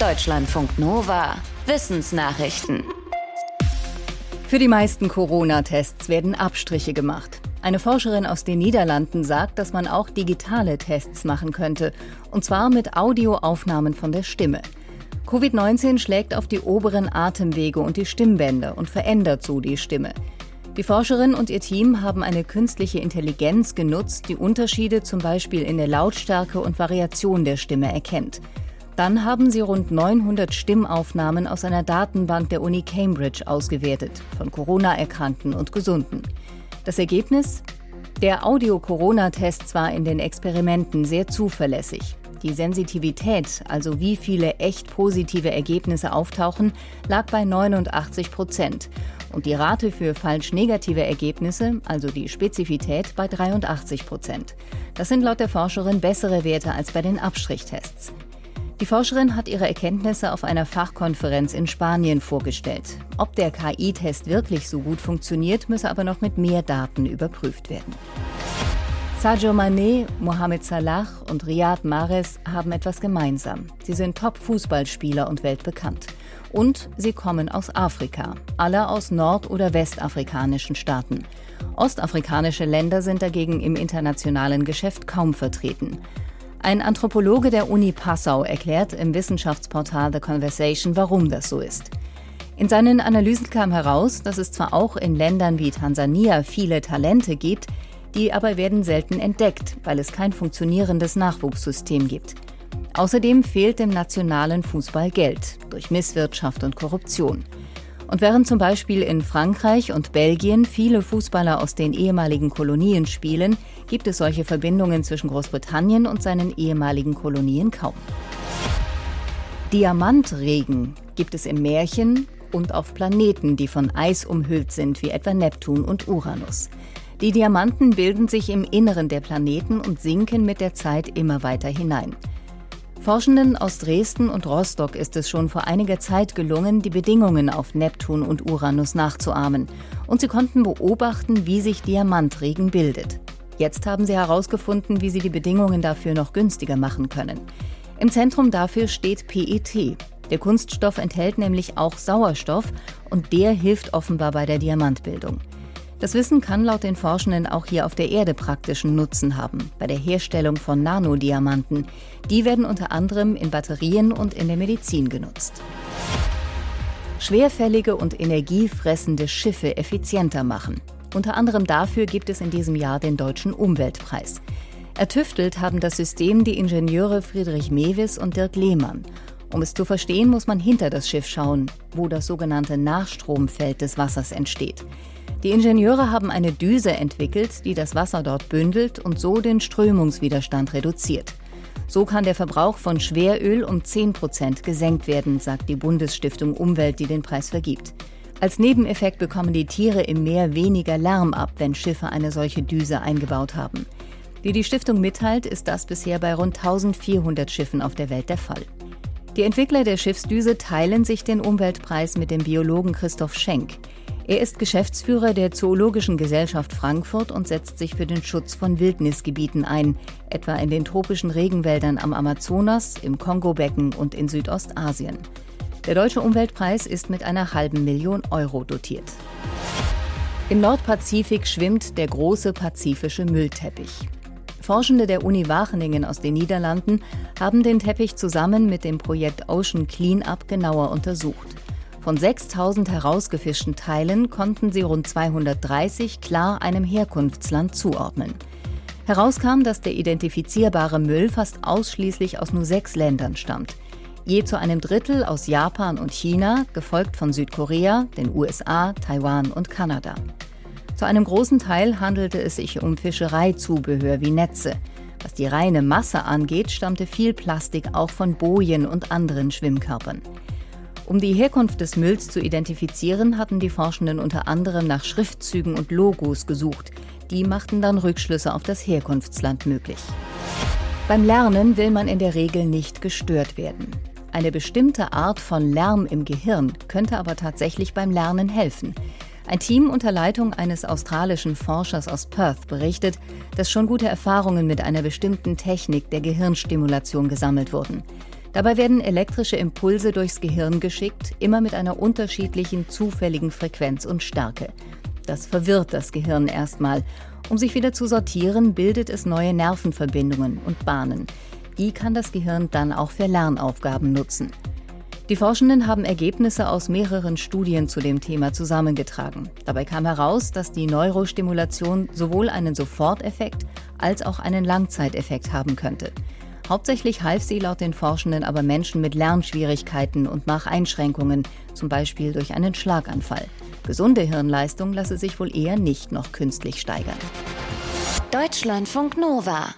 Deutschlandfunk Nova. Wissensnachrichten. Für die meisten Corona-Tests werden Abstriche gemacht. Eine Forscherin aus den Niederlanden sagt, dass man auch digitale Tests machen könnte. Und zwar mit Audioaufnahmen von der Stimme. Covid-19 schlägt auf die oberen Atemwege und die Stimmbänder und verändert so die Stimme. Die Forscherin und ihr Team haben eine künstliche Intelligenz genutzt, die Unterschiede zum Beispiel in der Lautstärke und Variation der Stimme erkennt. Dann haben sie rund 900 Stimmaufnahmen aus einer Datenbank der Uni Cambridge ausgewertet, von Corona-Erkrankten und Gesunden. Das Ergebnis? Der Audio-Corona-Test war in den Experimenten sehr zuverlässig. Die Sensitivität, also wie viele echt positive Ergebnisse auftauchen, lag bei 89 Prozent und die Rate für falsch negative Ergebnisse, also die Spezifität, bei 83 Prozent. Das sind laut der Forscherin bessere Werte als bei den Abstrichttests. Die Forscherin hat ihre Erkenntnisse auf einer Fachkonferenz in Spanien vorgestellt. Ob der KI-Test wirklich so gut funktioniert, müsse aber noch mit mehr Daten überprüft werden. Sadio Mané, Mohamed Salah und Riyad Mahrez haben etwas gemeinsam. Sie sind Top-Fußballspieler und weltbekannt. Und sie kommen aus Afrika, alle aus nord- oder westafrikanischen Staaten. Ostafrikanische Länder sind dagegen im internationalen Geschäft kaum vertreten. Ein Anthropologe der Uni Passau erklärt im Wissenschaftsportal The Conversation, warum das so ist. In seinen Analysen kam heraus, dass es zwar auch in Ländern wie Tansania viele Talente gibt, die aber werden selten entdeckt, weil es kein funktionierendes Nachwuchssystem gibt. Außerdem fehlt dem nationalen Fußball Geld durch Misswirtschaft und Korruption. Und während zum Beispiel in Frankreich und Belgien viele Fußballer aus den ehemaligen Kolonien spielen, gibt es solche Verbindungen zwischen Großbritannien und seinen ehemaligen Kolonien kaum. Diamantregen gibt es im Märchen und auf Planeten, die von Eis umhüllt sind, wie etwa Neptun und Uranus. Die Diamanten bilden sich im Inneren der Planeten und sinken mit der Zeit immer weiter hinein. Forschenden aus Dresden und Rostock ist es schon vor einiger Zeit gelungen, die Bedingungen auf Neptun und Uranus nachzuahmen. Und sie konnten beobachten, wie sich Diamantregen bildet. Jetzt haben sie herausgefunden, wie sie die Bedingungen dafür noch günstiger machen können. Im Zentrum dafür steht PET. Der Kunststoff enthält nämlich auch Sauerstoff und der hilft offenbar bei der Diamantbildung. Das Wissen kann laut den Forschenden auch hier auf der Erde praktischen Nutzen haben, bei der Herstellung von Nanodiamanten. Die werden unter anderem in Batterien und in der Medizin genutzt. Schwerfällige und energiefressende Schiffe effizienter machen. Unter anderem dafür gibt es in diesem Jahr den Deutschen Umweltpreis. Ertüftelt haben das System die Ingenieure Friedrich Mewis und Dirk Lehmann. Um es zu verstehen, muss man hinter das Schiff schauen, wo das sogenannte Nachstromfeld des Wassers entsteht. Die Ingenieure haben eine Düse entwickelt, die das Wasser dort bündelt und so den Strömungswiderstand reduziert. So kann der Verbrauch von Schweröl um 10 Prozent gesenkt werden, sagt die Bundesstiftung Umwelt, die den Preis vergibt. Als Nebeneffekt bekommen die Tiere im Meer weniger Lärm ab, wenn Schiffe eine solche Düse eingebaut haben. Wie die Stiftung mitteilt, ist das bisher bei rund 1400 Schiffen auf der Welt der Fall. Die Entwickler der Schiffsdüse teilen sich den Umweltpreis mit dem Biologen Christoph Schenk. Er ist Geschäftsführer der Zoologischen Gesellschaft Frankfurt und setzt sich für den Schutz von Wildnisgebieten ein, etwa in den tropischen Regenwäldern am Amazonas, im Kongobecken und in Südostasien. Der Deutsche Umweltpreis ist mit einer halben Million Euro dotiert. Im Nordpazifik schwimmt der große pazifische Müllteppich. Forschende der Uni Wageningen aus den Niederlanden haben den Teppich zusammen mit dem Projekt Ocean Cleanup genauer untersucht. Von 6000 herausgefischten Teilen konnten sie rund 230 klar einem Herkunftsland zuordnen. Herauskam, dass der identifizierbare Müll fast ausschließlich aus nur sechs Ländern stammt. Je zu einem Drittel aus Japan und China, gefolgt von Südkorea, den USA, Taiwan und Kanada. Zu einem großen Teil handelte es sich um Fischereizubehör wie Netze. Was die reine Masse angeht, stammte viel Plastik auch von Bojen und anderen Schwimmkörpern. Um die Herkunft des Mülls zu identifizieren, hatten die Forschenden unter anderem nach Schriftzügen und Logos gesucht. Die machten dann Rückschlüsse auf das Herkunftsland möglich. Beim Lernen will man in der Regel nicht gestört werden. Eine bestimmte Art von Lärm im Gehirn könnte aber tatsächlich beim Lernen helfen. Ein Team unter Leitung eines australischen Forschers aus Perth berichtet, dass schon gute Erfahrungen mit einer bestimmten Technik der Gehirnstimulation gesammelt wurden. Dabei werden elektrische Impulse durchs Gehirn geschickt, immer mit einer unterschiedlichen zufälligen Frequenz und Stärke. Das verwirrt das Gehirn erstmal. Um sich wieder zu sortieren, bildet es neue Nervenverbindungen und Bahnen. Die kann das Gehirn dann auch für Lernaufgaben nutzen. Die Forschenden haben Ergebnisse aus mehreren Studien zu dem Thema zusammengetragen. Dabei kam heraus, dass die Neurostimulation sowohl einen Soforteffekt als auch einen Langzeiteffekt haben könnte. Hauptsächlich half sie laut den Forschenden aber Menschen mit Lernschwierigkeiten und nach Einschränkungen, zum Beispiel durch einen Schlaganfall. Gesunde Hirnleistung lasse sich wohl eher nicht noch künstlich steigern. Deutschlandfunk Nova